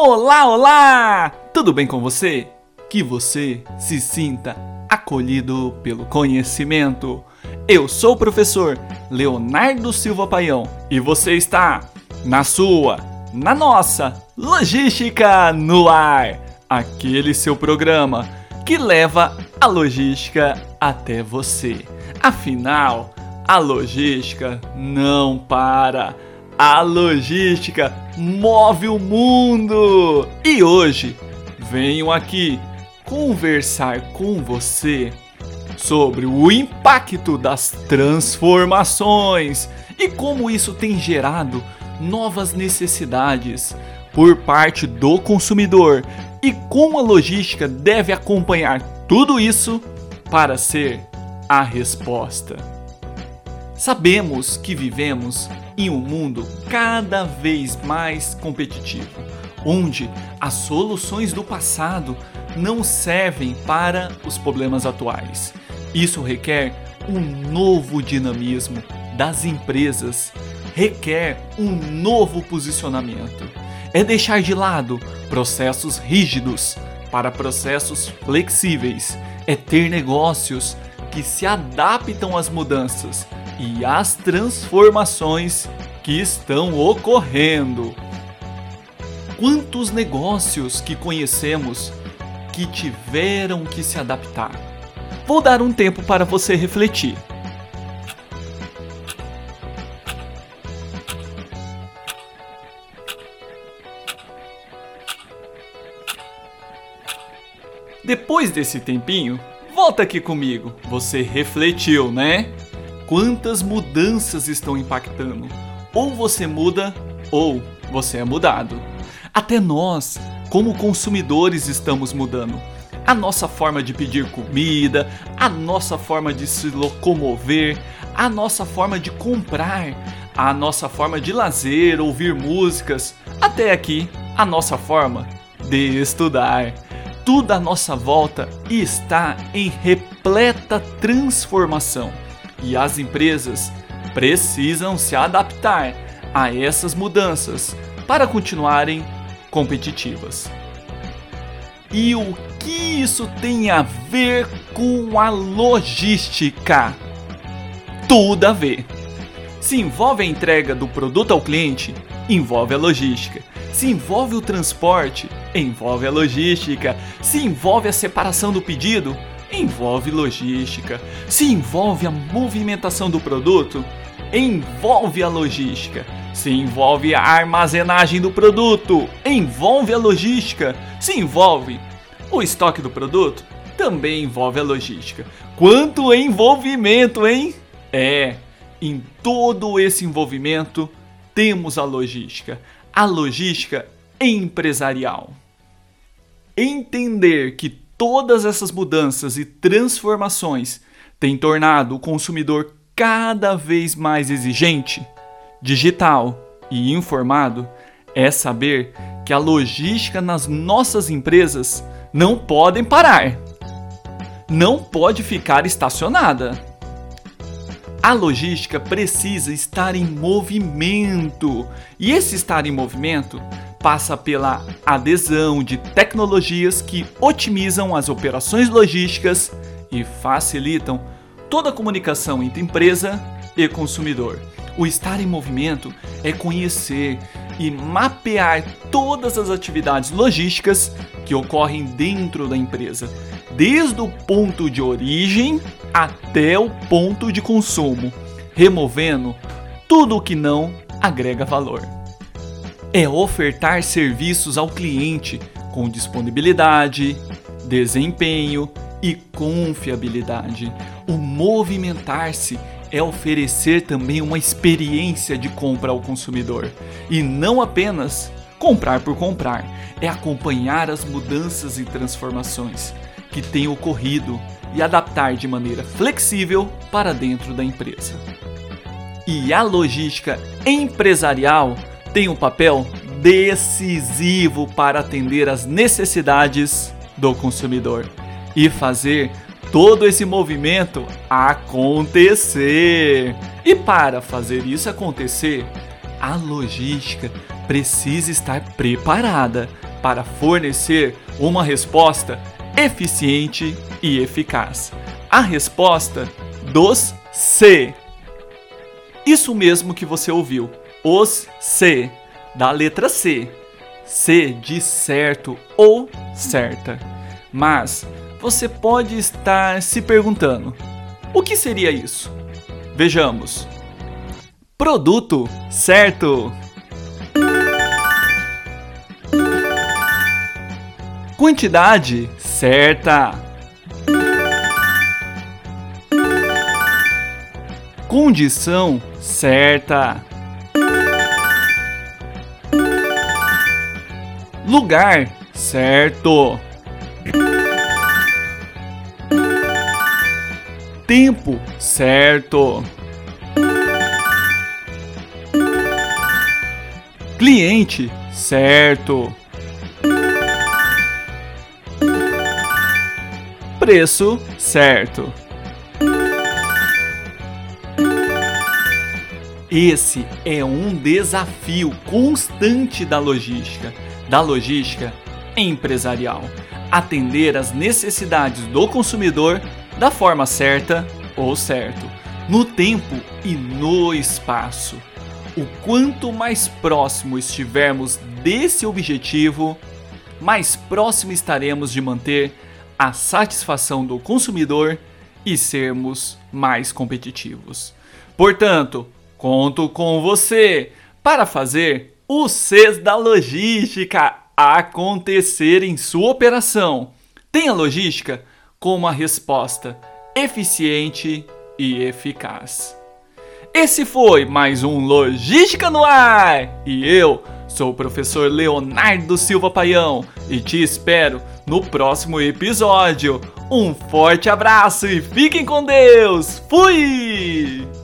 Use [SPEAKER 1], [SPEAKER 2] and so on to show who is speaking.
[SPEAKER 1] Olá, olá! Tudo bem com você? Que você se sinta acolhido pelo conhecimento. Eu sou o professor Leonardo Silva Paião e você está na sua, na nossa Logística no Ar, aquele seu programa que leva a logística até você. Afinal, a logística não para. A logística move o mundo! E hoje venho aqui conversar com você sobre o impacto das transformações e como isso tem gerado novas necessidades por parte do consumidor e como a logística deve acompanhar tudo isso para ser a resposta. Sabemos que vivemos em um mundo cada vez mais competitivo, onde as soluções do passado não servem para os problemas atuais. Isso requer um novo dinamismo das empresas, requer um novo posicionamento. É deixar de lado processos rígidos para processos flexíveis, é ter negócios que se adaptam às mudanças e as transformações que estão ocorrendo. Quantos negócios que conhecemos que tiveram que se adaptar? Vou dar um tempo para você refletir. Depois desse tempinho, volta aqui comigo. Você refletiu, né? Quantas mudanças estão impactando. Ou você muda, ou você é mudado. Até nós, como consumidores, estamos mudando. A nossa forma de pedir comida, a nossa forma de se locomover, a nossa forma de comprar, a nossa forma de lazer, ouvir músicas, até aqui a nossa forma de estudar. Tudo à nossa volta está em repleta transformação e as empresas precisam se adaptar a essas mudanças para continuarem competitivas. E o que isso tem a ver com a logística? Tudo a ver. Se envolve a entrega do produto ao cliente, envolve a logística. Se envolve o transporte, envolve a logística. Se envolve a separação do pedido, envolve logística. Se envolve a movimentação do produto, envolve a logística. Se envolve a armazenagem do produto, envolve a logística. Se envolve o estoque do produto, também envolve a logística. Quanto envolvimento, hein? É, em todo esse envolvimento temos a logística. A logística empresarial. Entender que todas essas mudanças e transformações têm tornado o consumidor cada vez mais exigente, digital e informado, é saber que a logística nas nossas empresas não podem parar. Não pode ficar estacionada. A logística precisa estar em movimento. E esse estar em movimento passa pela adesão de tecnologias que otimizam as operações logísticas e facilitam toda a comunicação entre empresa e consumidor. O estar em movimento é conhecer e mapear todas as atividades logísticas que ocorrem dentro da empresa, desde o ponto de origem até o ponto de consumo, removendo tudo o que não agrega valor é ofertar serviços ao cliente com disponibilidade, desempenho e confiabilidade. O movimentar-se é oferecer também uma experiência de compra ao consumidor e não apenas comprar por comprar, é acompanhar as mudanças e transformações que têm ocorrido e adaptar de maneira flexível para dentro da empresa. E a logística empresarial tem um papel decisivo para atender às necessidades do consumidor e fazer todo esse movimento acontecer. E para fazer isso acontecer, a logística precisa estar preparada para fornecer uma resposta eficiente e eficaz. A resposta dos C. Isso mesmo que você ouviu, os C, da letra C. C de certo ou certa. Mas você pode estar se perguntando: o que seria isso? Vejamos. Produto certo. Quantidade certa. Condição certa. Lugar certo. Tempo certo. Cliente certo. Preço certo. Esse é um desafio constante da logística, da logística empresarial. Atender às necessidades do consumidor da forma certa ou certo, no tempo e no espaço. O quanto mais próximo estivermos desse objetivo, mais próximo estaremos de manter a satisfação do consumidor e sermos mais competitivos. Portanto, Conto com você para fazer o CES da logística acontecer em sua operação. Tenha logística como a resposta eficiente e eficaz. Esse foi mais um Logística no Ar e eu sou o professor Leonardo Silva Paião e te espero no próximo episódio. Um forte abraço e fiquem com Deus! Fui!